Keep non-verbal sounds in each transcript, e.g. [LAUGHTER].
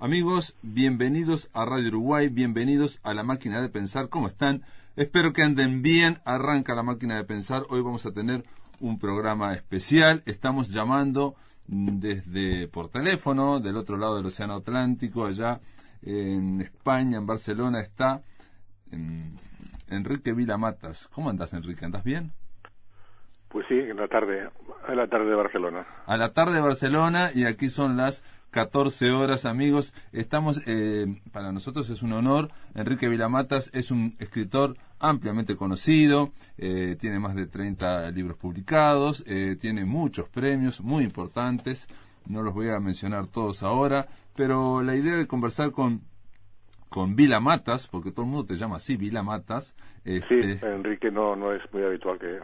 Amigos, bienvenidos a Radio Uruguay, bienvenidos a la máquina de pensar. ¿Cómo están? Espero que anden bien. Arranca la máquina de pensar. Hoy vamos a tener un programa especial. Estamos llamando desde por teléfono del otro lado del Océano Atlántico, allá en España, en Barcelona, está Enrique Vilamatas. ¿Cómo andas, Enrique? ¿Andas bien? Pues sí, en la tarde, a la tarde de Barcelona. A la tarde de Barcelona y aquí son las 14 horas, amigos. Estamos, eh, para nosotros es un honor. Enrique Vilamatas es un escritor ampliamente conocido, eh, tiene más de 30 libros publicados, eh, tiene muchos premios muy importantes. No los voy a mencionar todos ahora, pero la idea de conversar con con Vila Matas, porque todo el mundo te llama así, Vila Matas. Este... Sí, Enrique no, no es muy habitual que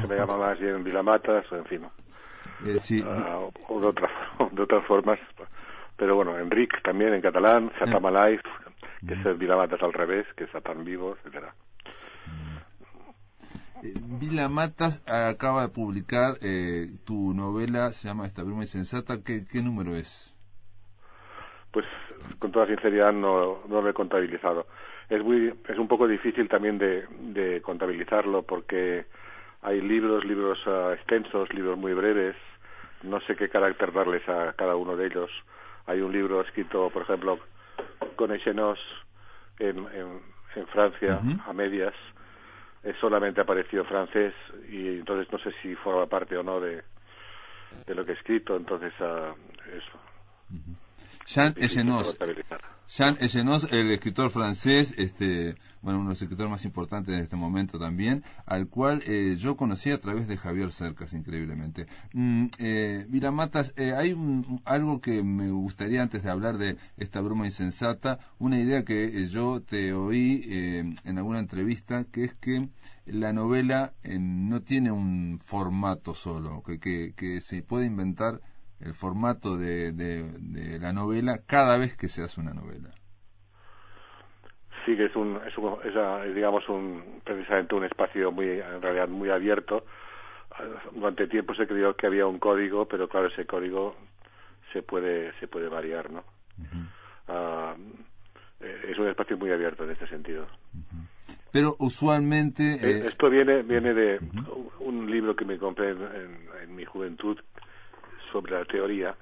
se me llama más bien Vila Matas, en fin. Eh, sí. Ah, o, de, otra, de otras formas. Pero bueno, Enrique también en catalán, eh. que es el Vila Matas al revés, que es tan vivo, etcétera. Eh, Vila Matas acaba de publicar eh, tu novela, se llama Esta bruma insensata. ¿Qué, ¿Qué número es? Pues con toda sinceridad no, no lo he contabilizado. Es, muy, es un poco difícil también de, de contabilizarlo porque hay libros, libros uh, extensos, libros muy breves, no sé qué carácter darles a cada uno de ellos. Hay un libro escrito, por ejemplo, con Echenos en, en, en Francia, a medias, es solamente apareció en francés y entonces no sé si forma parte o no de, de lo que he escrito, entonces uh, eso. Jean Echenoz. Jean Echenoz, el escritor francés, este, bueno, uno de los escritores más importantes en este momento también, al cual eh, yo conocí a través de Javier Cercas, increíblemente. Mm, eh, mira, Matas, eh, hay algo que me gustaría antes de hablar de esta broma insensata, una idea que eh, yo te oí en alguna entrevista, que es que la novela no tiene un formato solo, que, que, que se puede inventar el formato de, de, la novela cada vez que se hace una novela. Sí, que es un, es, digamos un precisamente un espacio muy en realidad muy abierto. Durante tiempo se creyó que había un código, pero claro ese código se puede se puede variar, ¿no? Ah, eh, es un espacio muy abierto en este sentido. Pero usualmente eh, esto viene viene de un libro que me compré en mi juventud sobre la teoría,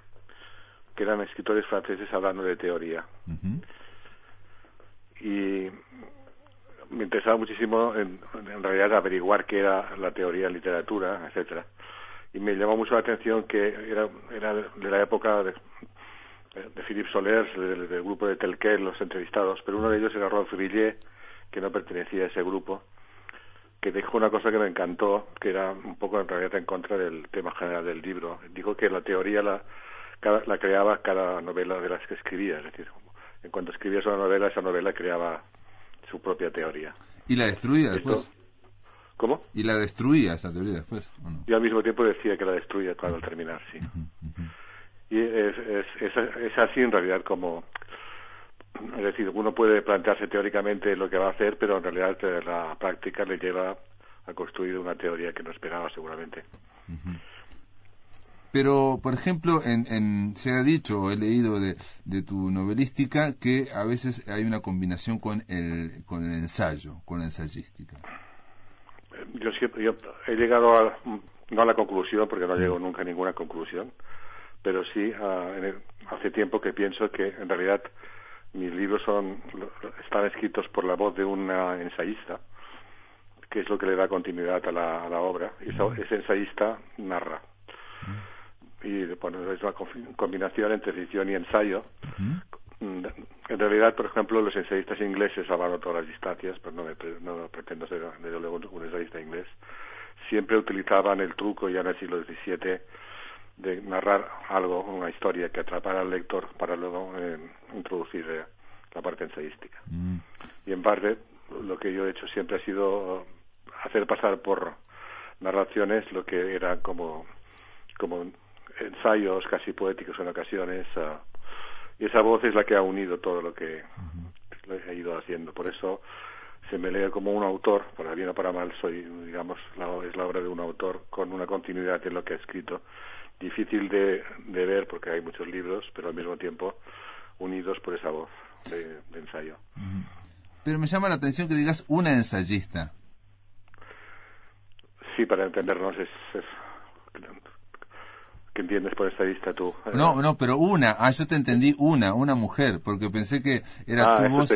que eran escritores franceses hablando de teoría. Y me interesaba muchísimo en, en, realidad averiguar qué era la teoría literatura, etcétera. Y me llamó mucho la atención que era, era de la época de, de Philippe Soler, del, grupo de Telquel, los entrevistados, pero uno de ellos era Rolf Villiers, que no pertenecía a ese grupo, que dijo una cosa que me encantó, que era un poco en realidad en contra del tema general del libro. Dijo que la teoría la, la creaba cada novela de las que escribía, es decir, en cuanto escribías una novela, esa novela creaba su propia teoría. ¿Y la destruía después? ¿Cómo? ¿Y la destruía esa teoría después? Y al mismo tiempo decía que la destruía claro, al terminar, sí. Y es, es, es, es así en realidad como es decir, uno puede plantearse teóricamente lo que va a hacer, pero en realidad eh, la práctica le lleva a construir una teoría que no esperaba seguramente. Pero, por ejemplo, en, se ha dicho, he leído de, de, tu novelística, que a veces hay una combinación con el, con el ensayo, con la ensayística. Yo siempre yo he llegado a, no a la conclusión, porque no llego nunca a ninguna conclusión, pero sí hace tiempo que pienso que en realidad mis libros son están escritos por la voz de una ensayista, que es lo que le da continuidad a la, a la obra. Y ese ensayista narra. Y bueno, es una combinación entre ficción y ensayo. Mm, en realidad, por ejemplo, los ensayistas ingleses salvaron todas las distancias, pero no, me, no pretendo ser desde luego un ensayista inglés, siempre utilizaban el truco ya en el siglo XVII de narrar algo, una historia que atrapara al lector para luego eh, introducir eh, la parte ensayística. Mm. Y en parte, lo que yo he hecho siempre ha sido hacer pasar por narraciones lo que eran como, como ensayos casi poéticos en ocasiones. Uh, y esa voz es la que ha unido todo lo que he ido haciendo. Por eso se me lee como un autor, para bien o para mal, soy, digamos, la, es la obra de un autor con una continuidad en lo que ha escrito. Difícil de, de ver porque hay muchos libros, pero al mismo tiempo unidos por esa voz de, ensayo. Pero me llama la atención que digas una ensayista. Sí, para entendernos es ¿Qué entiendes por estadista tú? No, no, pero una. Ah, yo te entendí una, una mujer, porque pensé que era ah, tu voz.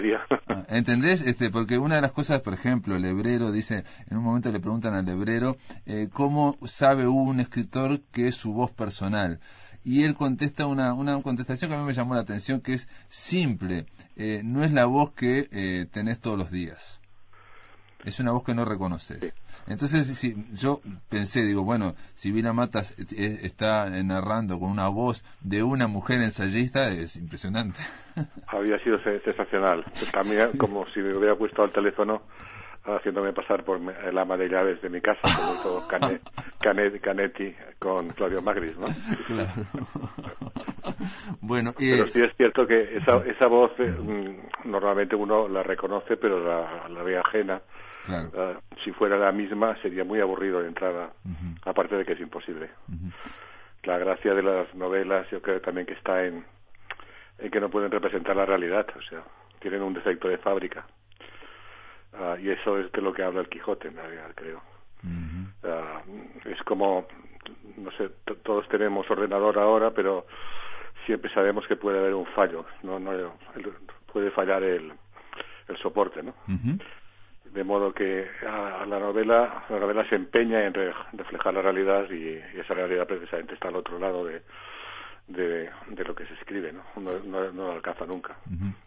¿Entendés? Este, porque una de las cosas, por ejemplo, el hebrero dice, en un momento le preguntan al hebrero, eh, ¿cómo sabe un escritor que es su voz personal? y él contesta una, una contestación que a mí me llamó la atención, que es simple, eh, no es la voz que eh, tenés todos los días. Es una voz que no reconoces. Entonces, si, yo pensé, digo, bueno, si Vila Matas está narrando con una voz de una mujer ensayista, es impresionante. [LAUGHS] Había sido sensacional. También como si me hubiera puesto al teléfono haciéndome pasar por el ama de llaves de mi casa, como hizo Canet, [LAUGHS] Canetti con Claudio Magris, ¿no? Claro. [LAUGHS] bueno, Pero sí es cierto que esa, esa voz eh, mm, normalmente uno la reconoce, pero la, la ve ajena Ah, si fuera la misma sería muy aburrido de entrada, aparte de que es imposible. La gracia de las novelas yo creo también que está en, en que no pueden representar la realidad, o sea, tienen un defecto de fábrica. Ah, y eso es de lo que habla el Quijote en realidad, creo. Ah, es como, no sé, todos tenemos ordenador ahora, pero siempre sabemos que puede haber un fallo, no, no puede fallar el, el soporte, ¿no? De modo que a, la novela la novela se empeña en reflejar la realidad y, esa realidad precisamente está al otro lado de, de, lo que se escribe, ¿no? No, no, alcanza nunca.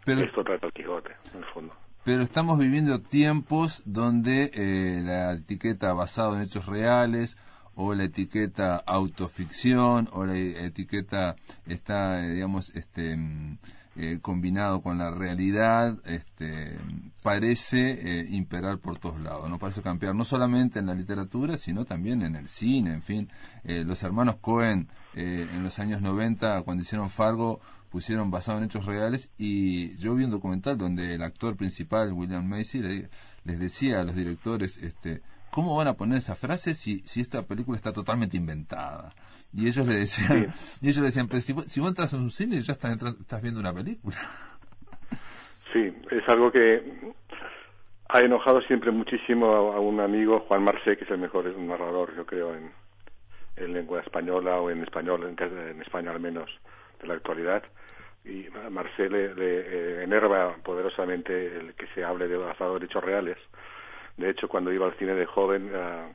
pero, Esto trata el Quijote, en el fondo. Pero estamos viviendo tiempos donde eh, la etiqueta basada en hechos reales o la etiqueta autoficción o la etiqueta está, eh, digamos, este mm, eh, combinado con la realidad, este, parece eh, imperar por todos lados, no parece cambiar no solamente en la literatura, sino también en el cine, en fin. Eh, los hermanos Cohen en los años 90, cuando hicieron Fargo, pusieron basado en hechos reales y yo vi un documental donde el actor principal, William Macy, les decía a los directores, este, ¿cómo van a poner esa frase si esta película está totalmente inventada? Y ellos le decían, [LAUGHS] y ellos le decían, pero si, si vos entras en un cine ya estás, estás viendo una película. [LAUGHS] Sí, es algo que ha enojado siempre muchísimo a, un amigo, Juan Marcé, que es el mejor narrador, yo creo, en, en lengua española o en español, en, en España al menos, de la actualidad. Y Marcé le, le eh, enerva poderosamente el que se hable de basado en hechos reales. De hecho, cuando iba al cine de joven, uh,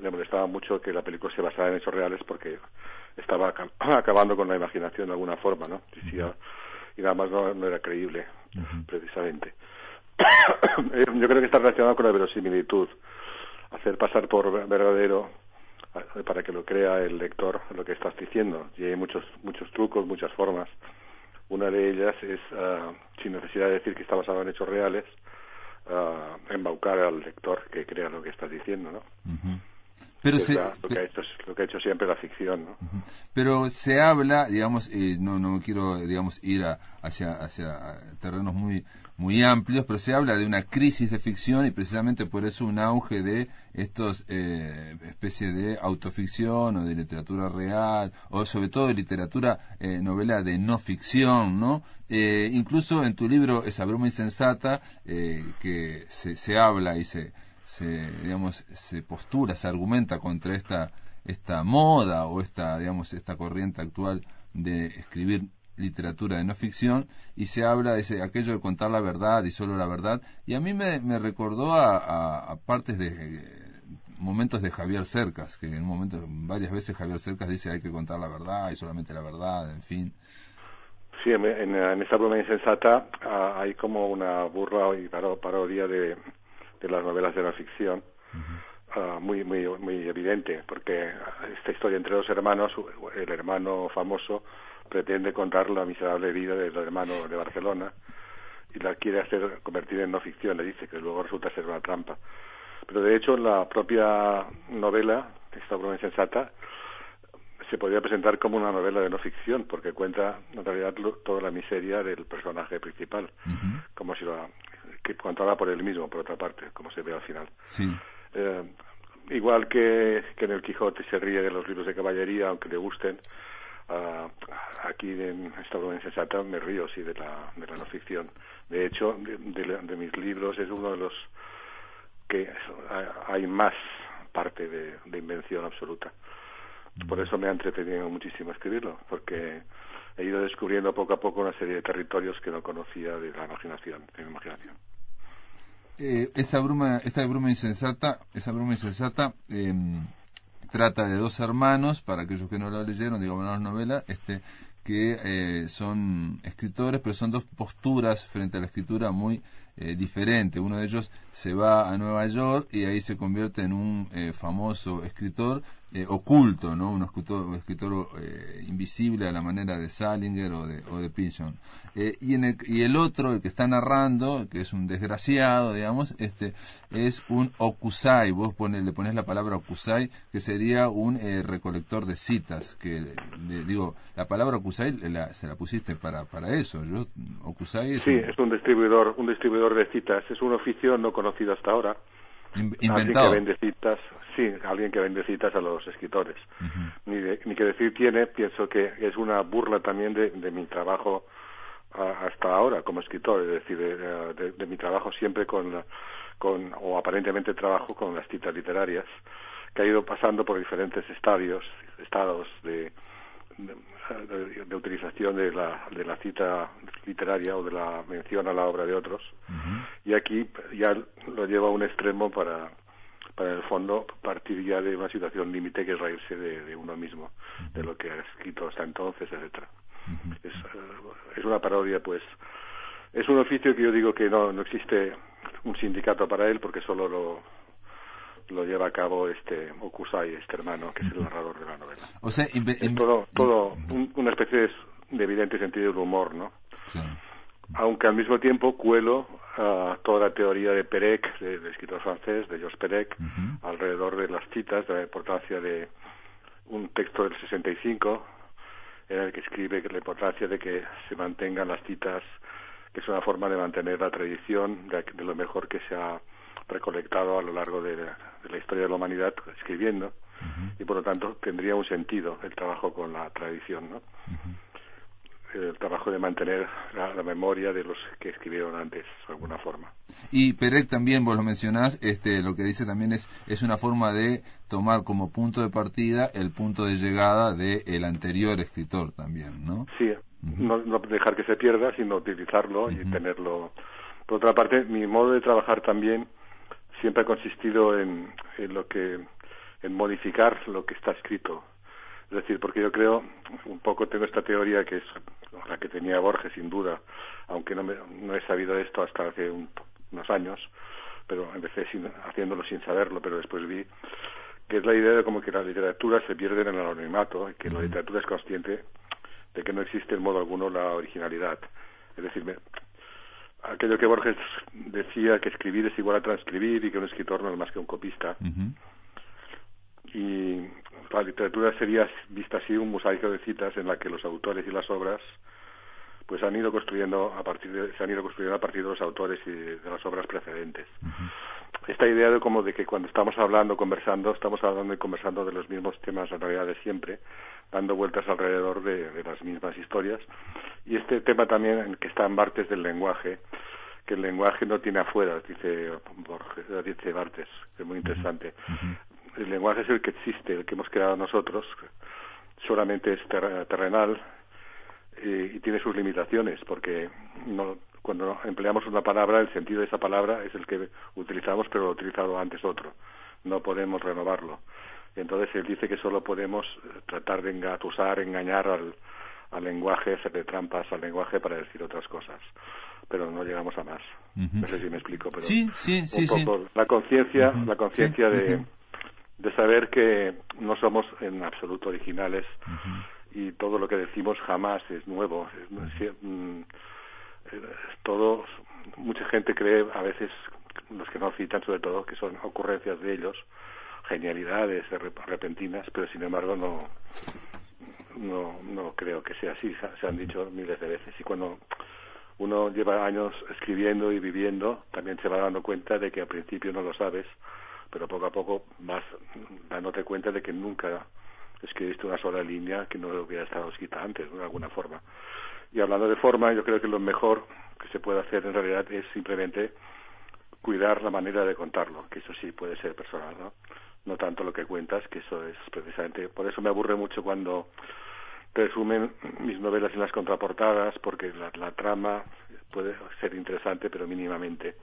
le molestaba mucho que la película se basara en hechos reales porque estaba [CLEARS THROAT] acabando con la imaginación de alguna forma, ¿no? Y, nada más no, era creíble, precisamente. [COUGHS] Yo creo que está relacionado con la verosimilitud, hacer pasar por verdadero para que lo crea el lector lo que estás diciendo. Y hay muchos, muchos trucos, muchas formas. Una de ellas es, ah, sin necesidad de decir que está basado en hechos reales, uh, embaucar al lector que crea lo que estás diciendo, ¿no? Pero se, lo, que ha hecho, lo que ha hecho siempre la ficción. ¿no? Pero se habla, digamos, eh, no, no quiero digamos, ir hacia, hacia terrenos muy, muy amplios, pero se habla de una crisis de ficción y precisamente por eso un auge de estos eh, especie de autoficción o de literatura real o sobre todo de literatura eh, novela de no ficción, ¿no? Eh, incluso en tu libro Esa broma insensata eh, que se, se habla y se se digamos se postura se argumenta contra esta esta moda o esta digamos esta corriente actual de escribir literatura de no ficción y se habla de ese, aquello de contar la verdad y solo la verdad. Y a mí me, me recordó a, partes de eh, momentos de Javier Cercas que en un momento varias veces Javier Cercas dice hay que contar la verdad y solamente la verdad en fin. Sí, en, esta broma insensata ah, hay como una burla y parodia de, de las novelas de la ficción. Ah, muy muy muy evidente porque esta historia entre dos hermanos el hermano famoso pretende contar la miserable vida del hermano de Barcelona y la quiere hacer convertir en no ficción le dice que luego resulta ser una trampa pero de hecho la propia novela esta broma insensata se podría presentar como una novela de no ficción porque cuenta en realidad toda la miseria del personaje principal como si lo que contaba por él mismo por otra parte como se ve al final sí eh, igual que, que, en el Quijote se ríe de los libros de caballería, aunque le gusten, uh, aquí en esta broma insensata me río sí de la, de la no ficción. De hecho, de, de, mis libros es uno de los que hay más parte de, de invención absoluta. Por eso me ha entretenido muchísimo escribirlo, porque he ido descubriendo poco a poco una serie de territorios que no conocía de la imaginación, de mi imaginación. Eh, esa bruma, esta bruma insensata, esa bruma insensata em, trata de dos hermanos, para aquellos que no lo leyeron, digamos, la novela, este, que eh, son escritores, pero son dos posturas frente a la escritura muy eh, diferentes. Uno de ellos se va a Nueva York y ahí se convierte en un eh, famoso escritor eh, oculto, ¿no? Un escritor, escritor eh, invisible a la manera de Salinger o de, o de Pynchon. Eh, y, en el, y el otro, el que está narrando, que es un desgraciado, digamos, este es un okusai. Vos le pones la palabra okusai, que sería un recolector de citas. que Digo, la palabra okusai se la pusiste para, para eso. Yo, okusai es sí, es un distribuidor, un distribuidor de citas. Es un oficio no conocido hasta ahora inventado. Alguien que vende citas, sí, alguien que vende citas a los escritores. ni, ni que decir tiene, pienso que es una burla también de, de mi trabajo hasta ahora como escritor, es decir, de, de, mi trabajo siempre con, con, o aparentemente trabajo con las citas literarias, que ha ido pasando por diferentes estadios, estados de, de, utilización de la, de la cita literaria o de la mención a la obra de otros. Y aquí ya lo lleva a un extremo para, para en el fondo partir ya de una situación límite que es reírse de, uno mismo, de lo que ha escrito hasta entonces, etcétera. es, eh, es una parodia, pues, es un oficio que yo digo que no, no existe un sindicato para él porque solo lo, lo lleva a cabo este Okusai, este hermano, que es el narrador de la novela. O sea, es todo, todo una especie de, evidente sentido del humor, ¿no? Aunque al mismo tiempo cuelo a toda la teoría de Perec, del escritor francés, de Georges Perec, alrededor de las citas, de la importancia de un texto del 65, en el que escribe la importancia de que se mantengan las citas, que es una forma de mantener la tradición de, de lo mejor que se ha recolectado a lo largo de la, historia de la humanidad escribiendo y por lo tanto tendría un sentido el trabajo con la tradición, ¿no? el trabajo de mantener la, memoria de los que escribieron antes, de alguna forma. Y Perec también, vos lo mencionás, este, lo que dice también es, es una forma de tomar como punto de partida el punto de llegada del el anterior escritor también, ¿no? Sí, no, no, dejar que se pierda, sino utilizarlo y tenerlo. Por otra parte, mi modo de trabajar también siempre ha consistido en, en lo que en modificar lo que está escrito. Es decir, porque yo creo, un poco tengo esta teoría que es la que tenía Borges, sin duda, aunque no, me, no he sabido esto hasta hace unos años, pero empecé sin, haciéndolo sin saberlo, pero después vi que es la idea de como que la literatura se pierde en el anonimato y que la literatura es consciente de que no existe en modo alguno la originalidad. Es decir, me, aquello que Borges decía que escribir es igual a transcribir y que un escritor no es más que un copista. Y la literatura sería vista así un mosaico de citas en la que los autores y las obras pues han ido construyendo a partir de, se han ido construyendo a partir de los autores y de, las obras precedentes. Esta idea de como de que cuando estamos hablando, conversando, estamos hablando y conversando de los mismos temas en realidad de siempre, dando vueltas alrededor de, las mismas historias. Y este tema también en que está en Bartes del lenguaje, que el lenguaje no tiene afuera, dice Borges, dice Bartes, que es muy interesante. El lenguaje es el que existe, el que hemos creado nosotros, solamente es terrenal y tiene sus limitaciones, porque no, cuando empleamos una palabra, el sentido de esa palabra es el que utilizamos, pero lo utilizado antes otro. No podemos renovarlo. Entonces él dice que solo podemos eh, tratar de engatusar, engañar al, al lenguaje, hacerle trampas al lenguaje para decir otras cosas. Pero no llegamos a más. No sé si me explico, pero sí, sí, sí, un poco la conciencia, la conciencia de, de saber que no somos en absoluto originales y todo lo que decimos jamás es nuevo. Es, mm, todo, mucha gente cree a veces, los que no citan sobre todo, que son ocurrencias de ellos, genialidades repentinas, pero sin embargo no, no, no creo que sea así, se han dicho miles de veces. Y cuando uno lleva años escribiendo y viviendo, también se va dando cuenta de que al principio no lo sabes, pero poco a poco vas dándote cuenta de que nunca escribiste una sola línea que no hubiera estado escrita antes, de alguna forma. Y hablando de forma, yo creo que lo mejor que se puede hacer en realidad es simplemente cuidar la manera de contarlo, que eso sí puede ser personal, ¿no? No tanto lo que cuentas, que eso es precisamente, por eso me aburre mucho cuando resumen mis novelas en las contraportadas, porque la, la trama puede ser interesante, pero mínimamente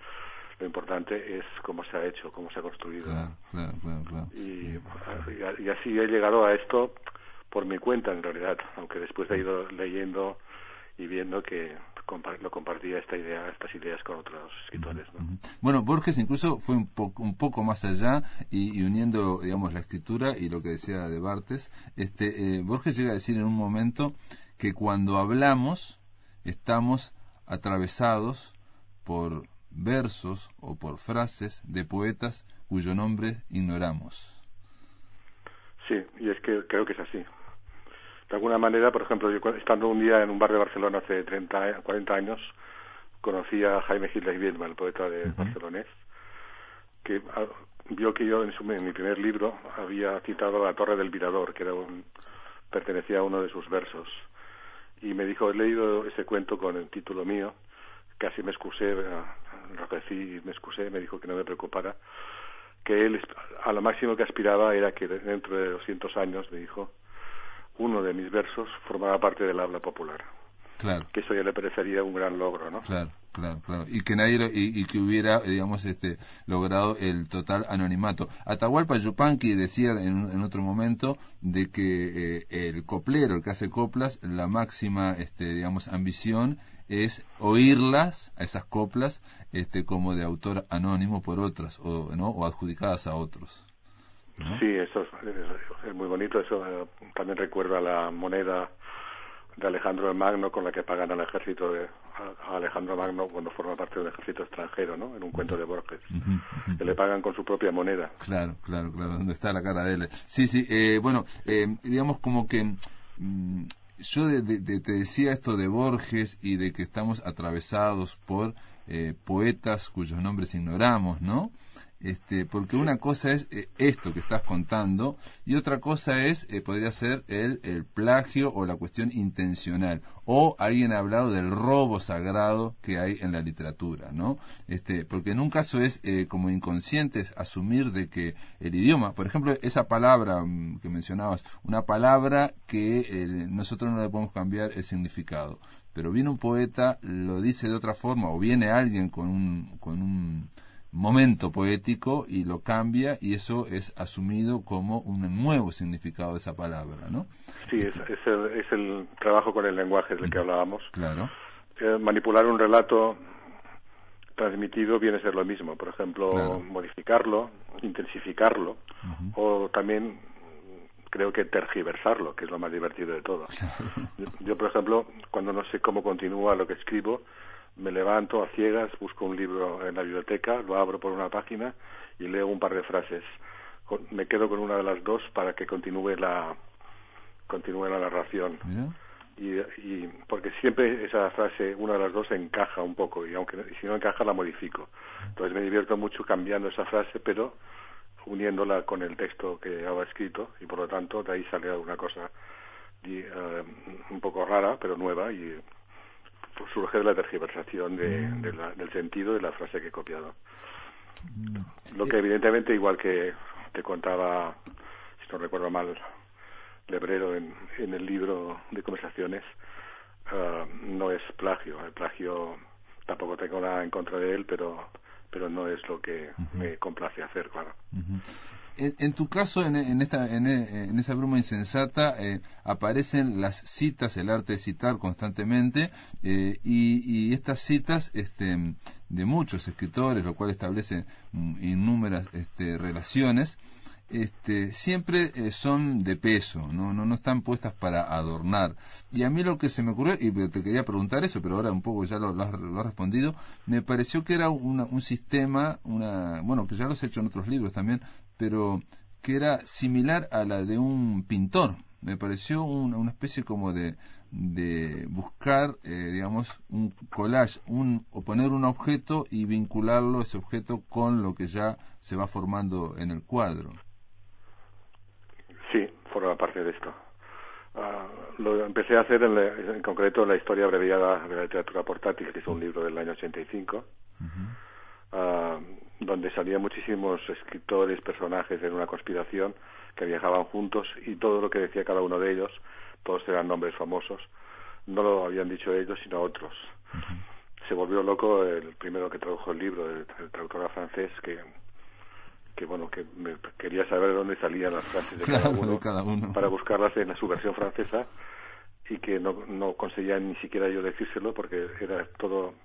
lo importante es cómo se ha hecho, cómo se ha construido. Claro, claro, claro, y, y, así he llegado a esto por mi cuenta, en realidad, aunque después he ido leyendo y viendo que lo compartía esta idea, estas ideas con otros escritores. Bueno, Borges incluso fue un, poco un poco más allá y, uniendo, digamos, la escritura y lo que decía de Bartes, este, eh, Borges llega a decir en un momento que cuando hablamos estamos atravesados por versos o por frases de poetas cuyo nombre ignoramos. Sí, y es que creo que es así de alguna manera, por ejemplo, yo estando un día en un bar de Barcelona hace 30, 40 años, conocí a Jaime Gil Viedma, el poeta de barcelonés, que ah, vio que yo en, su, en, mi primer libro había citado a la Torre del Virador, que era un, pertenecía a uno de sus versos. Y me dijo, he leído ese cuento con el título mío, casi me excusé, enrojecí y me excusé, me dijo que no me preocupara, que él a lo máximo que aspiraba era que dentro de 200 años, me dijo, uno de mis versos formaba parte del habla popular. Claro. Que eso ya le parecería un gran logro, ¿no? Claro, claro, claro. Y que nadie y, que hubiera, digamos, este, logrado el total anonimato. Atahualpa Yupanqui decía en, en otro momento de que eh, el coplero, el que hace coplas, la máxima, este, digamos, ambición es oírlas, a esas coplas, este, como de autor anónimo por otras, o, ¿no? o adjudicadas a otros. Sí, eso es, muy bonito. Eso eh, también recuerda la moneda de Alejandro el Magno con la que pagan al ejército de Alejandro Magno cuando forma parte de un ejército extranjero, ¿no? En un cuento de Borges. Que le pagan con su propia moneda. Claro, claro, claro. ¿Dónde está la cara de él? Sí, sí. Eh, bueno, eh, digamos como que... Mm, yo te decía esto de Borges y de que estamos atravesados por poetas cuyos nombres ignoramos, ¿no? Este, porque una cosa es eh, esto que estás contando y otra cosa es, eh, podría ser el, el, plagio o la cuestión intencional. O alguien ha hablado del robo sagrado que hay en la literatura, ¿no? Este, porque en un caso es eh, como inconscientes asumir de que el idioma, por ejemplo, esa palabra mm, que mencionabas, una palabra que nosotros no le podemos cambiar el significado. Pero viene un poeta, lo dice de otra forma, o viene alguien con un, con un momento poético y lo cambia y eso es asumido como un nuevo significado de esa palabra, ¿no? Sí, es, es, el, trabajo con el lenguaje del que hablábamos. Claro. Eh, manipular un relato transmitido viene a ser lo mismo, por ejemplo, modificarlo, intensificarlo o también creo que tergiversarlo, que es lo más divertido de todo. yo, por ejemplo, cuando no sé cómo continúa lo que escribo, me levanto a ciegas, busco un libro en la biblioteca, lo abro por una página y leo un par de frases. Me quedo con una de las dos para que continúe la continúe la narración. Y, y, porque siempre esa frase, una de las dos, encaja un poco y aunque si no encaja la modifico. Entonces me divierto mucho cambiando esa frase, pero uniéndola con el texto que había escrito y por lo tanto de ahí sale alguna cosa eh, un poco rara pero nueva y surge de la tergiversación de, mm. del sentido de la frase que he copiado. Mm. Lo que evidentemente, igual que te contaba, si no recuerdo mal, Lebrero en, en el libro de conversaciones, ah, no es plagio. El plagio tampoco tengo nada en contra de él, pero pero no es lo que me complace hacer, claro. En, tu caso, en, esta, en, esa bruma insensata, eh, aparecen las citas, el arte de citar constantemente, eh, y, estas citas este, de muchos escritores, lo cual establece mm, innumerables este, relaciones, este, siempre eh, son de peso, ¿no? ¿no? No están puestas para adornar. Y a mí lo que se me ocurrió, y te quería preguntar eso, pero ahora un poco ya lo, has, respondido, me pareció que era un sistema, una, bueno, que ya lo has hecho en otros libros también, pero que era similar a la de un pintor. Me pareció una especie como de, de buscar, eh, digamos, un collage, un, o poner un objeto y vincularlo, ese objeto, con lo que ya se va formando en el cuadro. Sí, forma parte de esto. Ah, lo empecé a hacer en, en, concreto la historia abreviada de la literatura portátil, que es un libro del año 85, uh donde salían muchísimos escritores, personajes en una conspiración que viajaban juntos y todo lo que decía cada uno de ellos, todos eran nombres famosos, no lo habían dicho ellos sino otros. Se volvió loco el primero que tradujo el libro, el, traductor francés, que que bueno que me quería saber de dónde salían las frases de cada, uno, para buscarlas en su versión francesa y que no, no conseguía ni siquiera yo decírselo porque era todo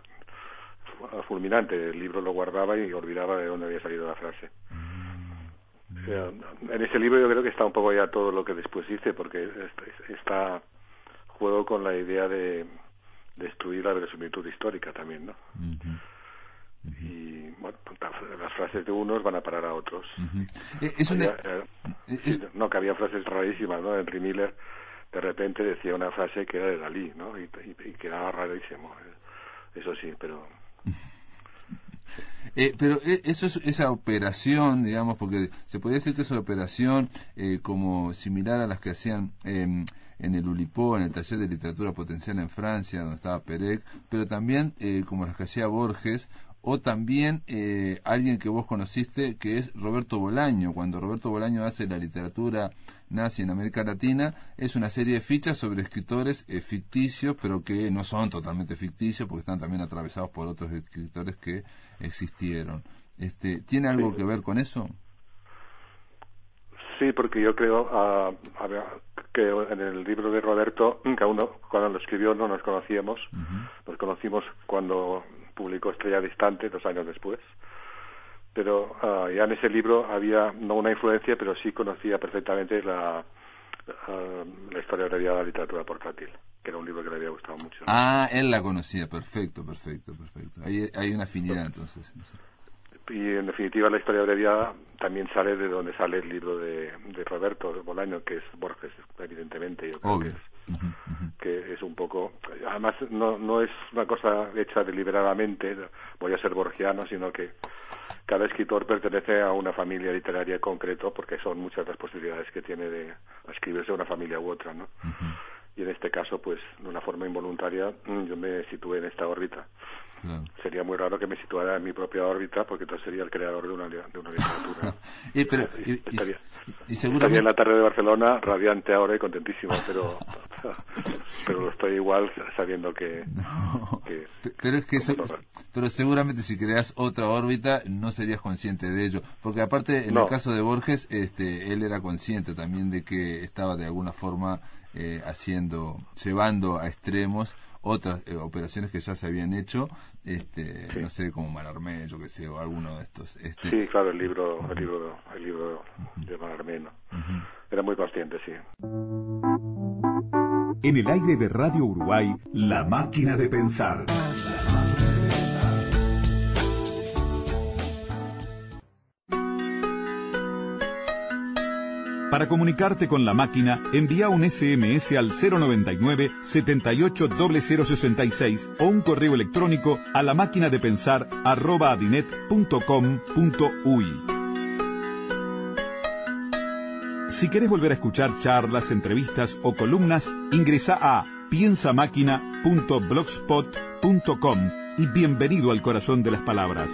fulminante. El libro lo guardaba y olvidaba de dónde había salido la frase. Mm. en ese libro yo creo que está un poco ya todo lo que después hice, porque está juego con la idea de destruir la verosimilitud histórica también, ¿no? Y bueno, las frases de unos van a parar a otros. Eh, eh, no, que había frases rarísimas, ¿no? Henry Miller de repente decía una frase que era de Dalí, ¿no? Y, y quedaba rarísimo. Eso sí, pero [LAUGHS] eh, pero eh, eso es esa operación, digamos, porque se podría decir que es una operación eh, como similar a las que hacían em, en el Ulipó, en el taller de literatura potencial en Francia, donde estaba Perec, pero también como las que hacía Borges, o también alguien que vos conociste, que es Roberto Bolaño. Cuando Roberto Bolaño hace la literatura nazi en América Latina, es una serie de fichas sobre escritores eh, ficticios, pero que no son totalmente ficticios, porque están también atravesados por otros escritores que existieron. Este, ¿Tiene algo que ver con eso? Sí, porque yo creo ah, que en el libro de Roberto, cada uno cuando lo escribió no nos conocíamos, nos conocimos cuando publicó Estrella Distante, dos años después pero uh, ya en ese libro había no una influencia, pero sí conocía perfectamente la, uh, la historia de la literatura portátil, que era un libro que le había gustado mucho. Ah, él la conocía, perfecto, perfecto, perfecto. Hay, hay una afinidad entonces. Y en definitiva la historia abreviada también sale de donde sale el libro de, de Roberto de Bolaño, que es Borges, evidentemente, yo creo que es que es un poco además no no es una cosa hecha deliberadamente voy a ser borgiano sino que cada escritor pertenece a una familia literaria en concreto porque son muchas las posibilidades que tiene de escribirse una familia u otra no y en este caso pues de una forma involuntaria yo me situé en esta órbita. Sería muy raro que me situara en mi propia órbita, porque entonces sería el creador de una, de una literatura. [LAUGHS] y, pero, estaría, en la tarde de Barcelona, radiante ahora y contentísimo, pero, [LAUGHS] pero lo estoy igual sabiendo que... pero es que pero seguramente si creas otra órbita no serías consciente de ello, porque aparte en el caso de Borges, este, él era consciente también de que estaba de alguna forma eh, haciendo, llevando a extremos otras eh, operaciones que ya se habían hecho, este, no sé, como Malarmé, yo que sé, o alguno de estos. Este... Sí, claro, el libro, el libro, el libro de Malarmé, Era muy consciente, sí. En el aire de Radio Uruguay, La Máquina de Pensar. Para comunicarte con la máquina, envía un SMS al 099 780066 o un correo electrónico a la máquina de pensar Si quieres volver a escuchar charlas, entrevistas o columnas, ingresa a piensamáquina.blogspot.com y bienvenido al corazón de las palabras.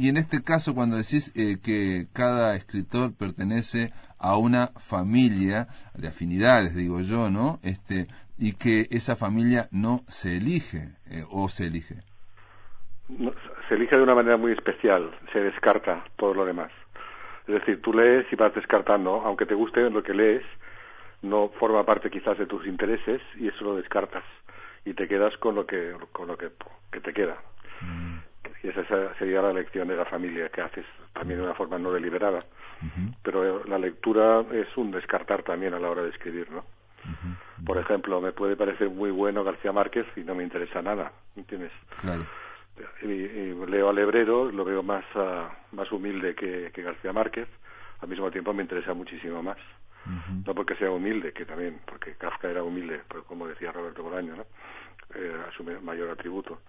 Y en este caso, cuando decís eh, que cada escritor pertenece a una familia de afinidades, digo yo, ¿no? Este, y que esa familia no se elige eh, o se elige. se elige de una manera muy especial, se descarta todo lo demás. Es decir, tú lees y vas descartando, aunque te guste lo que lees, no forma parte quizás de tus intereses y eso lo descartas y te quedas con lo que con lo que, te queda. Mm. Y esa sería la lección de la familia que haces también de una forma no deliberada. Pero la lectura es un descartar también a la hora de escribir, ¿no? Por ejemplo, me puede parecer muy bueno García Márquez y no me interesa nada, ¿entiendes? Claro. Y, leo al Hebrero, lo veo más, ah, más humilde que, García Márquez, al mismo tiempo me interesa muchísimo más. No porque sea humilde, que también, porque Kafka era humilde, pues, como decía Roberto Bolaño, ¿no? Eh, su mayor atributo.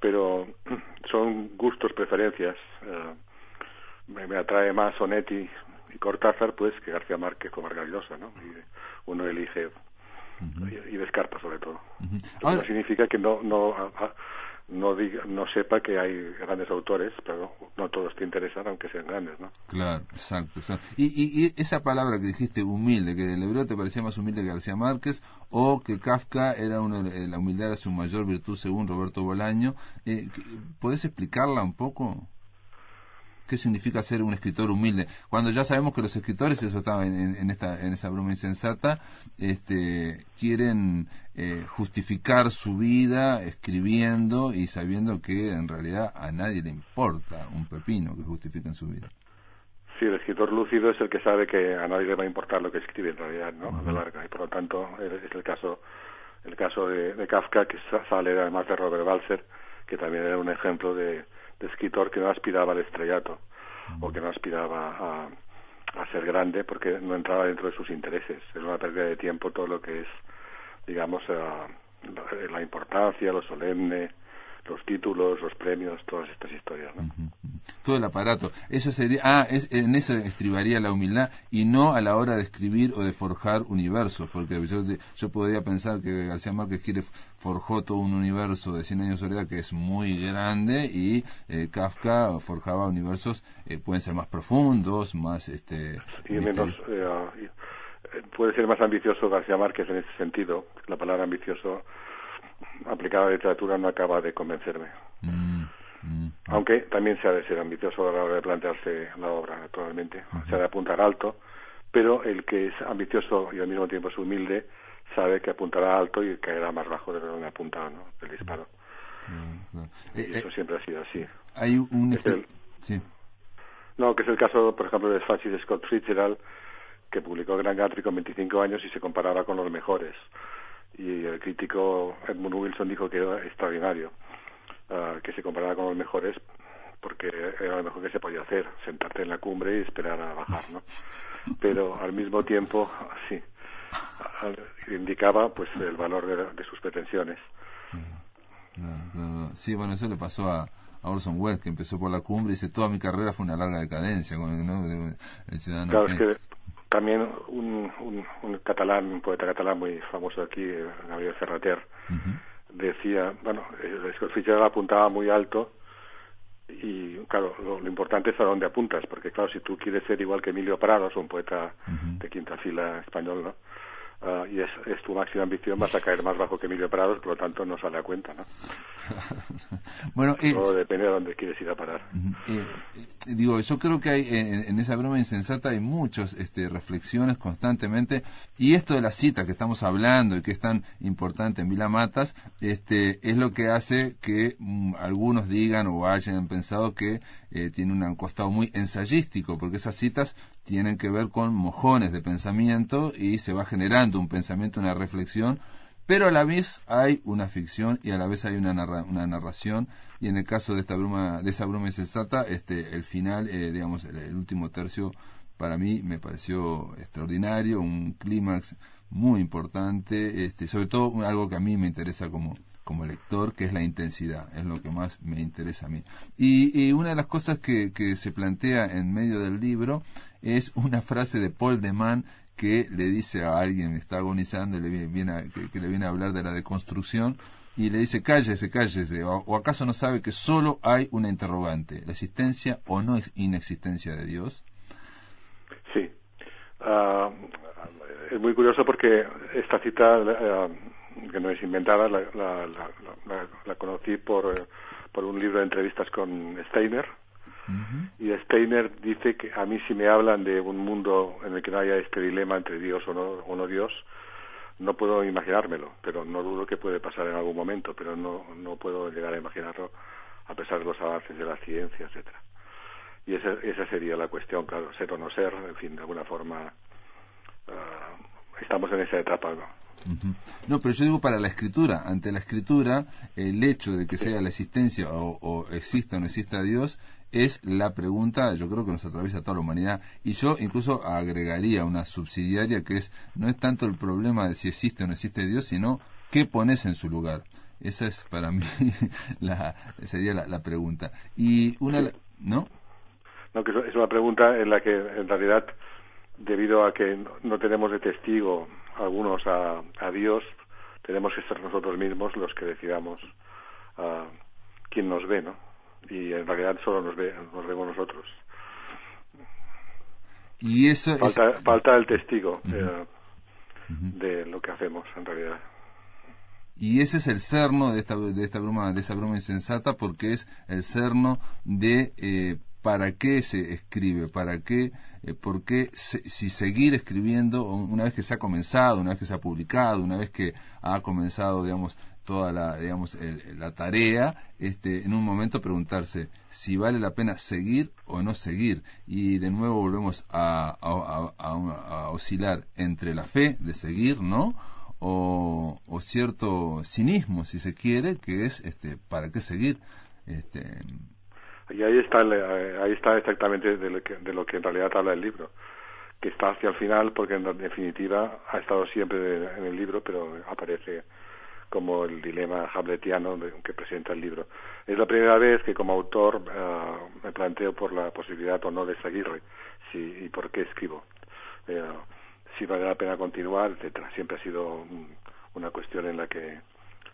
Pero [CLEARS THROAT] son gustos, preferencias. Eh, me, atrae más Sonetti y Cortázar, pues, que García Márquez o Vargas Llosa, ¿no? Y uno elige y, descarta sobre todo. Uh significa que no, no, no, diga, no sepa que hay grandes autores, pero no todos te interesan, aunque sean grandes, ¿no? Claro, exacto. Y, y, esa palabra que dijiste, humilde, que el hebreo te parecía más humilde que García Márquez, o que Kafka era uno, eh, la humildad era su mayor virtud según Roberto Bolaño, eh, ¿podés explicarla un poco? Qué significa ser un escritor humilde. Cuando ya sabemos que los escritores, eso estaba en, esta, en esa broma insensata, este, quieren eh, justificar su vida escribiendo y sabiendo que en realidad a nadie le importa un pepino que justifiquen su vida. Sí, el escritor lúcido es el que sabe que a nadie le va a importar lo que escribe en realidad, ¿no? A la larga. Y por lo tanto es el caso, el caso de, Kafka, que sale además de Robert Balser, que también era un ejemplo de, de escritor que no aspiraba al estrellato o que no aspiraba a, a ser grande porque no entraba dentro de sus intereses. Era una pérdida de tiempo todo lo que es, digamos, la, la importancia, lo solemne, los títulos, los premios, todas estas historias. ¿no? Todo el aparato. Eso sería, ah, es, en eso estribaría la humildad y no a la hora de escribir o de forjar universos, porque yo, yo podría pensar que García Márquez quiere forjó todo un universo de 100 años de soledad que es muy grande y eh, Kafka forjaba universos, eh, pueden ser más profundos, más... este menos... Eh, puede ser más ambicioso García Márquez en ese sentido. La palabra ambicioso aplicada a la literatura no acaba de convencerme. Mm, mm. Aunque también se ha de ser ambicioso a la hora de plantearse la obra, naturalmente. Se ha de apuntar alto, pero el que es ambicioso y al mismo tiempo es humilde sabe que apuntará alto y caerá más bajo de donde ha apuntado ¿no? el disparo. y eh, eso eh, siempre ha sido así. Hay un... sí. No, que es el caso, por ejemplo, de Francis Scott Fitzgerald, que publicó Gran Gatsby con 25 años y se comparaba con los mejores y el crítico Edmund Wilson dijo que era extraordinario, ah, que se comparaba con los mejores porque era lo mejor que se podía hacer, sentarte en la cumbre y esperar a bajar, ¿no? Pero al mismo tiempo, sí, indicaba pues el valor de, sus pretensiones. Sí, bueno, eso le pasó a, Orson Welles, que empezó por la cumbre y dice, toda mi carrera fue una larga decadencia con el, ciudadano. Claro, es que también un, un, catalán, un poeta catalán muy famoso aquí, Gabriel Ferrater, decía, bueno, el Fitzgerald apuntaba muy alto y claro, lo, importante es a dónde apuntas, porque claro, si tú quieres ser igual que Emilio Prados, un poeta de quinta fila español, ¿no? Ah, y es, es, tu máxima ambición, vas a caer más bajo que Emilio Prados, por lo tanto no sale a cuenta, ¿no? [LAUGHS] bueno, eh, Todo depende de dónde quieres ir a parar. Eh, eh, digo, yo creo que hay en, esa broma insensata hay muchas este, reflexiones constantemente, y esto de la cita que estamos hablando y que es tan importante en Vila Matas, este, es lo que hace que mm, algunos digan o hayan pensado que tiene un costado muy ensayístico, porque esas citas tienen que ver con mojones de pensamiento y se va generando un pensamiento, una reflexión, pero a la vez hay una ficción y a la vez hay una, una narración. Y en el caso de esta broma de esa broma insensata este el final eh, digamos el, último tercio para mí me pareció extraordinario un clímax muy importante este sobre todo algo que a mí me interesa como como lector, que es la intensidad, es lo que más me interesa a mí. Y, una de las cosas que, que, se plantea en medio del libro es una frase de Paul de Man que le dice a alguien que está agonizando, le viene que, le viene a hablar de la deconstrucción, y le dice, cállese, cállese, o, acaso no sabe que solo hay una interrogante, la existencia o no inexistencia de Dios. Sí. Ah, es muy curioso porque esta cita... Ah, que no es inventada, la, la, la, conocí por, por un libro de entrevistas con Steiner. Y Steiner dice que a mí si me hablan de un mundo en el que no haya este dilema entre Dios o no, o no Dios, no puedo imaginármelo, pero no dudo que puede pasar en algún momento, pero no, no puedo llegar a imaginarlo a pesar de los avances de la ciencia, etcétera. Y esa, esa sería la cuestión, claro, ser o no ser, en fin, de alguna forma ah, estamos en esa etapa, ¿no? No, pero yo digo para la escritura. Ante la escritura, el hecho de que sea la existencia o, o exista o no exista Dios es la pregunta, yo creo que nos atraviesa toda la humanidad. Y yo incluso agregaría una subsidiaria que es, no es tanto el problema de si existe o no existe Dios, sino qué pones en su lugar. Esa es para [LAUGHS] mí la, sería la, pregunta. Y una, ¿no? No, que es una pregunta en la que en realidad, debido a que no tenemos de testigo algunos a, a Dios, tenemos que ser nosotros mismos los que decidamos a quién nos ve, ¿no? Y en realidad solo nos, ve, nos vemos nosotros. Y eso falta, falta el testigo eh, de lo que hacemos en realidad. Y ese es el cerno de esta, de esta broma, de esa broma insensata, porque es el cerno de eh, para qué se escribe, para qué, eh, por qué si seguir escribiendo una vez que se ha comenzado, una vez que se ha publicado, una vez que ha comenzado, digamos, toda la, digamos, la tarea, este, en un momento preguntarse si vale la pena seguir o no seguir. Y de nuevo volvemos a, oscilar entre la fe de seguir, ¿no? o, cierto cinismo, si se quiere, que es, este, ¿para qué seguir? Este... Y ahí está, ahí está exactamente de lo, que, de lo que en realidad habla el libro, que está hacia el final, porque en definitiva ha estado siempre en el libro, pero aparece como el dilema hamletiano que presenta el libro. Es la primera vez que como autor eh, me planteo por la posibilidad o no de seguirle si, y por qué escribo. Eh, si vale la pena continuar, etcétera. Siempre ha sido una cuestión en la que,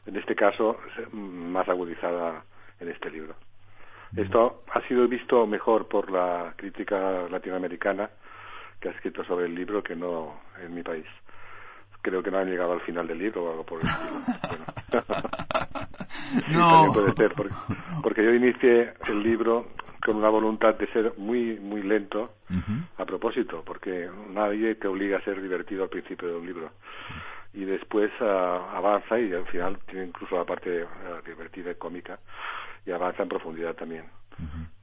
en este caso, más agudizada en este libro. Esto ha sido visto mejor por la crítica latinoamericana que ha escrito sobre el libro que no en mi país. Creo que no han llegado al final del libro o algo por el estilo. [LAUGHS] no. puede ser, porque, porque yo inicié el libro con una voluntad de ser muy muy lento a propósito porque nadie te obliga a ser divertido al principio de un libro y después ah, avanza y al final tiene incluso la parte ah, divertida y cómica y avanza en profundidad también.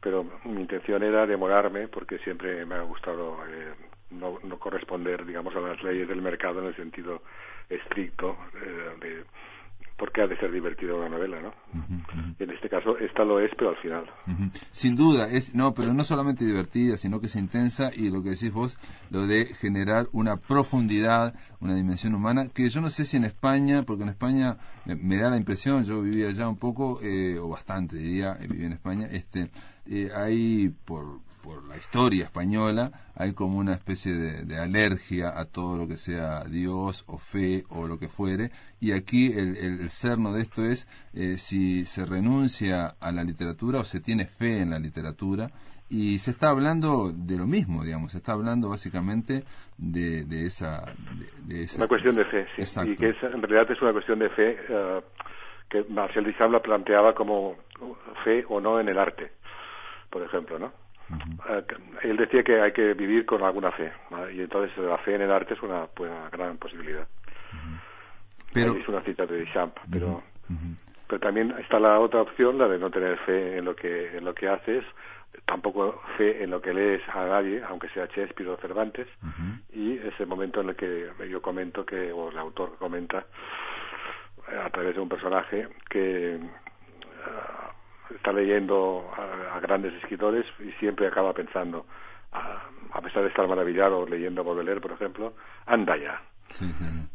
Pero mi intención era demorarme porque siempre me ha gustado eh, no, no corresponder digamos a las leyes del mercado en el sentido estricto eh, de porque ha de ser divertida una novela, ¿no? En este caso, esta lo es, pero al final. Sin duda, es no, pero no solamente divertida, sino que es intensa y lo que decís vos, lo de generar una profundidad, una dimensión humana, que yo no sé si en España, porque en España me, da la impresión, yo vivía allá un poco, eh, o bastante diría, eh, viví en España, este, eh, hay por por la historia española, hay como una especie de, alergia a todo lo que sea Dios o fe o lo que fuere. Y aquí el, el, cerno de esto es eh, si se renuncia a la literatura o se tiene fe en la literatura. Y se está hablando de lo mismo, digamos, se está hablando básicamente de, de, esa, de, Una cuestión de fe, sí. Y que en realidad es una cuestión de fe uh, que Marcel Duchamp la planteaba como fe o no en el arte, por ejemplo, ¿no? Eh, él decía que hay que vivir con alguna fe, y entonces la fe en el arte es una, pues, gran posibilidad. Pero... Es una cita de Duchamp, pero, pero también está la otra opción, la de no tener fe en lo que, en lo que haces, tampoco fe en lo que lees a nadie, aunque sea Shakespeare o Cervantes, y ese momento en el que yo comento que, o el autor comenta, a través de un personaje que está leyendo a, grandes escritores y siempre acaba pensando, a, pesar de estar maravillado leyendo a Baudelaire, por ejemplo, anda ya.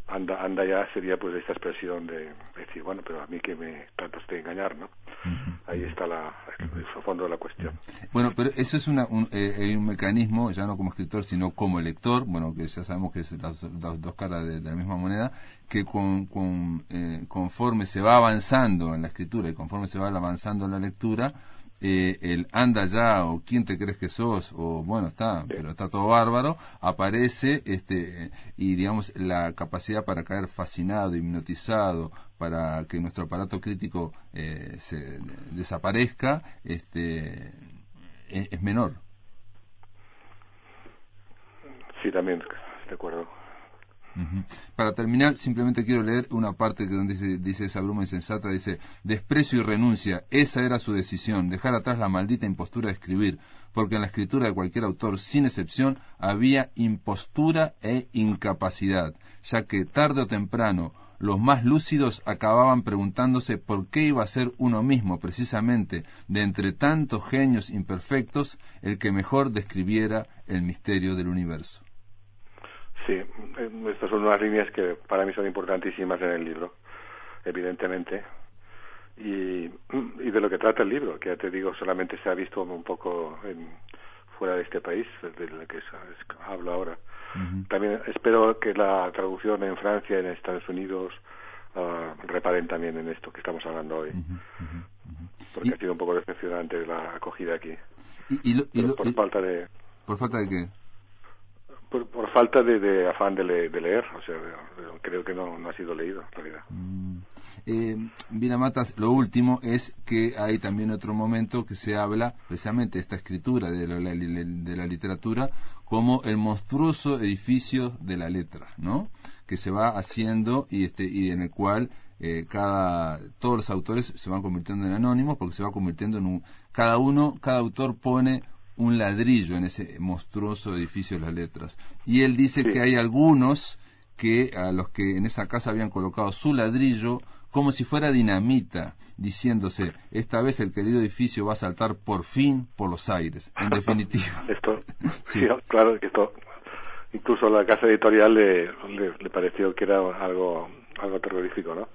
Anda, anda ya sería pues esta expresión de decir, bueno, pero a mí que me trataste de engañar, ¿no? Ahí está la, el fondo de la cuestión. Bueno, pero eso es una, un, eh, un mecanismo, ya no como escritor, sino como lector, bueno, que ya sabemos que es las, dos caras de, la misma moneda, que con, con eh, conforme se va avanzando en la escritura y conforme se va avanzando en la lectura, eh, el anda ya o quién te crees que sos o bueno está pero está todo bárbaro aparece este y digamos la capacidad para caer fascinado hipnotizado para que nuestro aparato crítico eh, se desaparezca este es, menor. Sí también de acuerdo para terminar, simplemente quiero leer una parte que donde dice, dice esa bruma insensata, dice, desprecio y renuncia, esa era su decisión, dejar atrás la maldita impostura de escribir, porque en la escritura de cualquier autor, sin excepción, había impostura e incapacidad, ya que tarde o temprano los más lúcidos acababan preguntándose por qué iba a ser uno mismo, precisamente, de entre tantos genios imperfectos, el que mejor describiera el misterio del universo. Sí, eh, estas son unas líneas que para mí son importantísimas en el libro, evidentemente. Y, y de lo que trata el libro, que ya te digo, solamente se ha visto un poco en, fuera de este país, de la que hablo ahora. También espero que la traducción en Francia, en Estados Unidos, uh, reparen también en esto que estamos hablando hoy. Porque ha sido un poco decepcionante la acogida aquí. Y, por falta de... ¿Por falta de qué? Por, falta de, afán de, leer, o sea, creo que no, ha sido leído en realidad. Mm. Eh, Matas, lo último es que hay también otro momento que se habla precisamente de esta escritura de la, de la literatura como el monstruoso edificio de la letra, ¿no? Que se va haciendo y este y en el cual eh, cada todos los autores se van convirtiendo en anónimos porque se va convirtiendo en un cada uno cada autor pone un ladrillo en ese monstruoso edificio de las letras. Y él dice que hay algunos que a los que en esa casa habían colocado su ladrillo como si fuera dinamita, diciéndose, esta vez el querido edificio va a saltar por fin por los aires, en definitiva. [LAUGHS] esto, [LAUGHS] sí. claro que esto, incluso la casa editorial le, le, pareció que era algo, algo terrorífico, ¿no?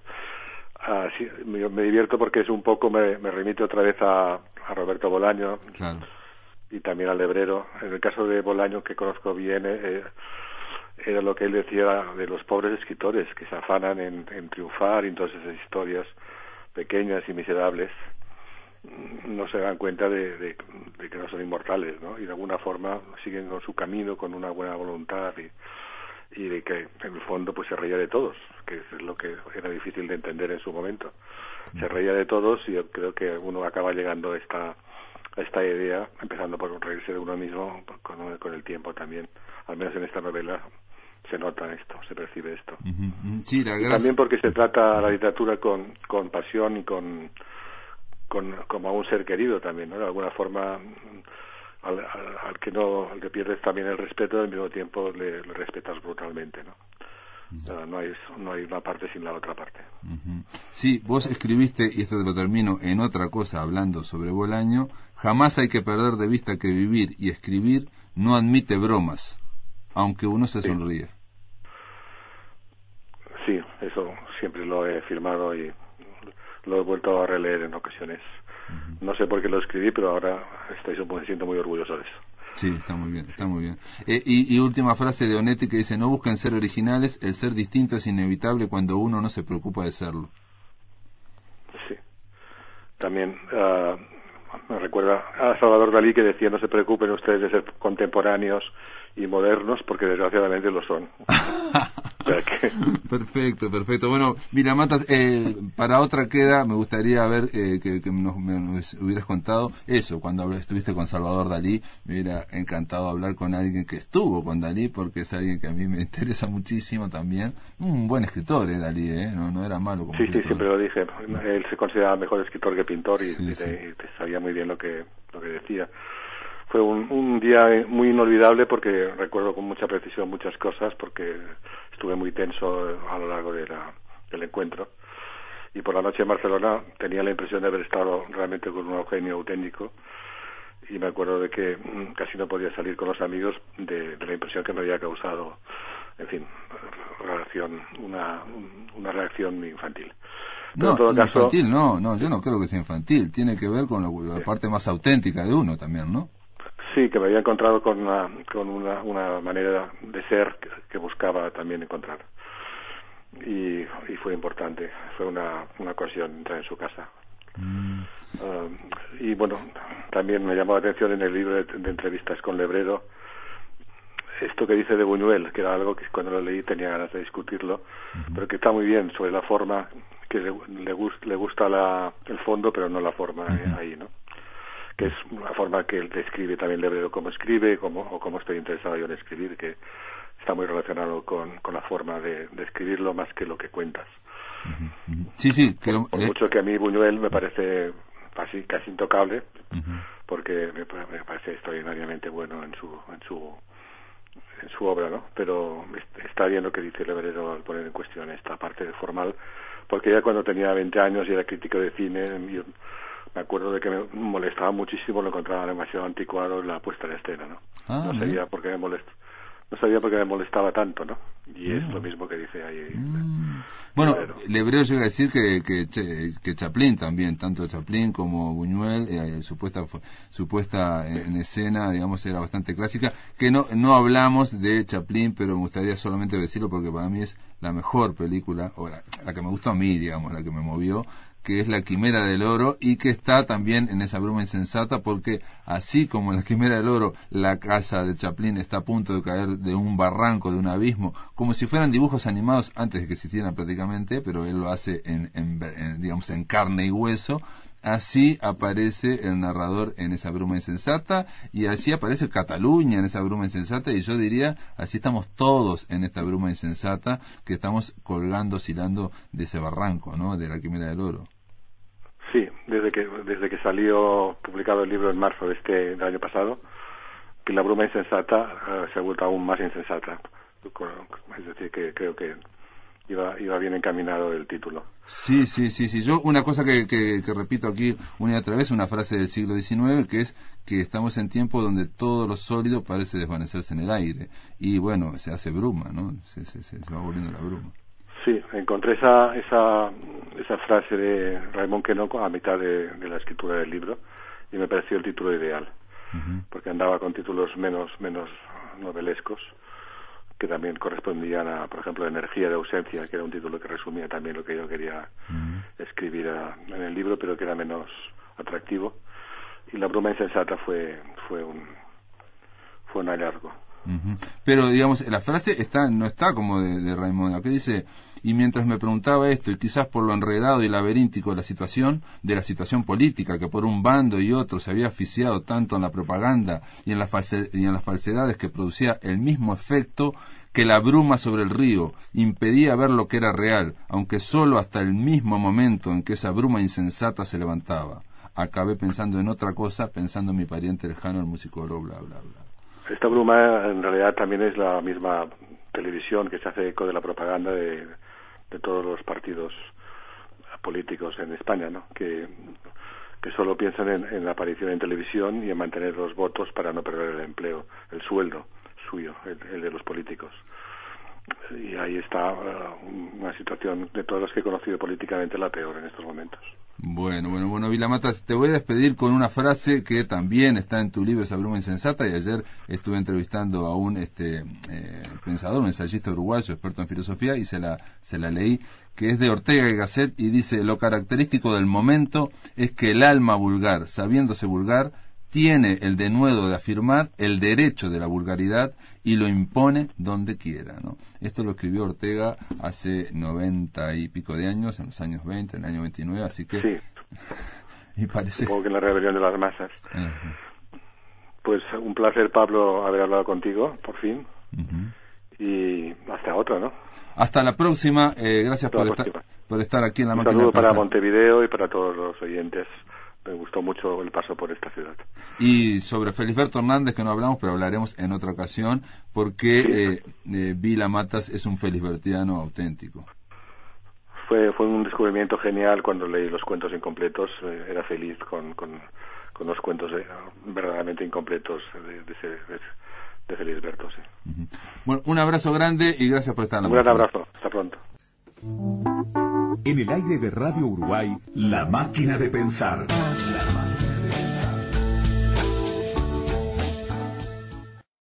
Así, me, divierto porque es un poco, me, me remite otra vez a, a Roberto Bolaño, claro y también al Lebrero. En el caso de Bolaño, que conozco bien, eh, era lo que él decía de los pobres escritores que se afanan en, triunfar y en todas esas historias pequeñas y miserables no se dan cuenta de, que no son inmortales, ¿no? Y de alguna forma siguen con su camino con una buena voluntad y, y de que en el fondo pues se reía de todos, que es lo que era difícil de entender en su momento. Se reía de todos y yo creo que uno acaba llegando a esta esta idea, empezando por reírse de uno mismo con, con, el tiempo también. Al menos en esta novela se nota esto, se percibe esto. también porque se trata la literatura con, con pasión y con, con como a un ser querido también, ¿no? De alguna forma al, al, que no al que pierdes también el respeto al mismo tiempo le, le respetas brutalmente, ¿no? No, hay, no hay una parte sin la otra parte. Sí, vos escribiste, y esto te lo termino en otra cosa hablando sobre Bolaño, jamás hay que perder de vista que vivir y escribir no admite bromas, aunque uno se sonríe. Sí, eso siempre lo he firmado y lo he vuelto a releer en ocasiones. No sé por qué lo escribí, pero ahora estoy, me siento muy orgulloso de eso. Sí, está muy bien, está muy bien. Eh, y, última frase de Onetti que dice, no busquen ser originales, el ser distinto es inevitable cuando uno no se preocupa de serlo. Sí. También uh, me recuerda a Salvador Dalí que decía, no se preocupen ustedes de ser contemporáneos y modernos, porque desgraciadamente lo son. [LAUGHS] Perfecto, perfecto. Bueno, mira, Matas, eh, para otra queda me gustaría ver eh, que, nos, me, hubieras contado eso, cuando estuviste con Salvador Dalí, me hubiera encantado hablar con alguien que estuvo con Dalí, porque es alguien que a mí me [LAUGHS] interesa muchísimo también. Un buen escritor, eh, Dalí, ¿eh? No, no era malo como Sí, sí, siempre lo dije. Él se consideraba mejor escritor que pintor y, sabía muy bien lo que, lo que decía fue un, día muy inolvidable porque recuerdo con mucha precisión muchas cosas porque estuve muy tenso a lo largo de del encuentro. Y por la noche en Barcelona tenía la impresión de haber estado realmente con un genio auténtico. Y me acuerdo de que mm, casi no podía salir con los amigos de, la impresión que me había causado en fin reacción una, una reacción infantil. No, infantil no, no, yo no creo que sea infantil, tiene que ver con la parte más auténtica de uno también, ¿no? Sí, que me había encontrado con una, con una, una manera de ser que, buscaba también encontrar. Y, y, fue importante, fue una, una ocasión entrar en su casa. Mm. Um, y bueno, también me llamó la atención en el libro de, entrevistas con Lebrero esto que dice de Buñuel, que era algo que cuando lo leí tenía ganas de discutirlo, pero que está muy bien sobre la forma, que le, le, le gusta la, el fondo, pero no la forma ahí, ¿no? Que es una forma que él describe también Lebrero cómo escribe, cómo, o cómo estoy interesado yo en escribir, que está muy relacionado con, con la forma de, de escribirlo más que lo que cuentas. Sí, sí. Por, por mucho que a mí Buñuel me parece casi, casi intocable, porque me, parece extraordinariamente bueno en su, en su en su obra, ¿no? Pero está bien lo que dice Lebrero al poner en cuestión esta parte formal, porque ya cuando tenía 20 años y era crítico de cine, me acuerdo de que me molestaba muchísimo, lo encontraba demasiado anticuado la puesta en escena, ¿no? Ah, no sabía por qué me molestaba no sabía por qué me molestaba tanto, ¿no? Y es lo mismo que dice ahí. Mm. Bueno, Lebrero llega a decir que, que, que, Chaplin también, tanto Chaplin como Buñuel, eh, supuesta supuesta en escena, digamos, era bastante clásica, que no no hablamos de Chaplin, pero me gustaría solamente decirlo porque para mí es la mejor película, o la, la que me gustó a mí, digamos, la que me movió, que es la quimera del oro y que está también en esa bruma insensata porque así como en la quimera del oro la casa de Chaplin está a punto de caer de un barranco, de un abismo, como si fueran dibujos animados antes de que existieran prácticamente, pero él lo hace en, en digamos en carne y hueso, Así aparece el narrador en esa bruma insensata y así aparece Cataluña en esa bruma insensata y yo diría, así estamos todos en esta bruma insensata que estamos colgando, oscilando de ese barranco, ¿no? De la quimera del oro. Desde que, desde que salió publicado el libro en marzo de este del año pasado, que la bruma insensata eh, se ha vuelto aún más insensata. Es decir, que creo que iba, iba bien encaminado el título. Sí, sí, sí, sí. Yo una cosa que, que, repito aquí una y otra vez, una frase del siglo XIX, que es que estamos en tiempo donde todo lo sólido parece desvanecerse en el aire. Y bueno, se hace bruma, ¿no? Se, se, va volviendo la bruma. Sí, encontré esa, esa, esa frase de Raymond Quenoco a mitad de, la escritura del libro y me pareció el título ideal, porque andaba con títulos menos, menos novelescos que también correspondían a, por ejemplo, Energía de ausencia, que era un título que resumía también lo que yo quería escribir en el libro, pero que era menos atractivo. Y La broma insensata fue, fue un, fue un hallazgo. Pero, digamos, la frase está no está como de, de Raimundo, que dice, y mientras me preguntaba esto, y quizás por lo enredado y laberíntico de la situación, de la situación política, que por un bando y otro se había asfixiado tanto en la propaganda y en, la y en las falsedades que producía el mismo efecto que la bruma sobre el río impedía ver lo que era real, aunque solo hasta el mismo momento en que esa bruma insensata se levantaba. Acabé pensando en otra cosa, pensando en mi pariente lejano, el músico bla, bla, bla. Esta bruma en realidad también es la misma televisión que se hace eco de la propaganda de, todos los partidos políticos en España, ¿no? Que, solo piensan en, la aparición en televisión y en mantener los votos para no perder el empleo, el sueldo suyo, el, de los políticos. Y ahí está uh, una situación de todos los que he conocido políticamente la peor en estos momentos. Bueno, bueno, bueno, Vilamatas, te voy a despedir con una frase que también está en tu libro Esa bruma insensata y ayer estuve entrevistando a un este eh, pensador, un ensayista uruguayo, experto en filosofía y se la se la leí que es de Ortega y Gasset y dice lo característico del momento es que el alma vulgar, sabiéndose vulgar, tiene el denuedo de afirmar el derecho de la vulgaridad y lo impone donde quiera. ¿no? Esto lo escribió Ortega hace noventa y pico de años, en los años 20, en el año 29, así que... Sí. [LAUGHS] y parece... Supongo que en la rebelión de las masas. Pues un placer, Pablo, haber hablado contigo, por fin. Y hasta otra, ¿no? Hasta la próxima. Eh, gracias por estar, por estar aquí en la Un máquina. saludo para Montevideo y para todos los oyentes me gustó mucho el paso por esta ciudad. Y sobre Felisberto Hernández, que no hablamos, pero hablaremos en otra ocasión, porque eh, eh, Vila Matas es un felisbertiano auténtico. Fue, fue un descubrimiento genial cuando leí los cuentos incompletos. Eh, era feliz con, con, los cuentos verdaderamente incompletos de, de, Felisberto. Bueno, un abrazo grande y gracias por estar en la Un gran abrazo. Hasta pronto. En el aire de Radio Uruguay, La Máquina de Pensar.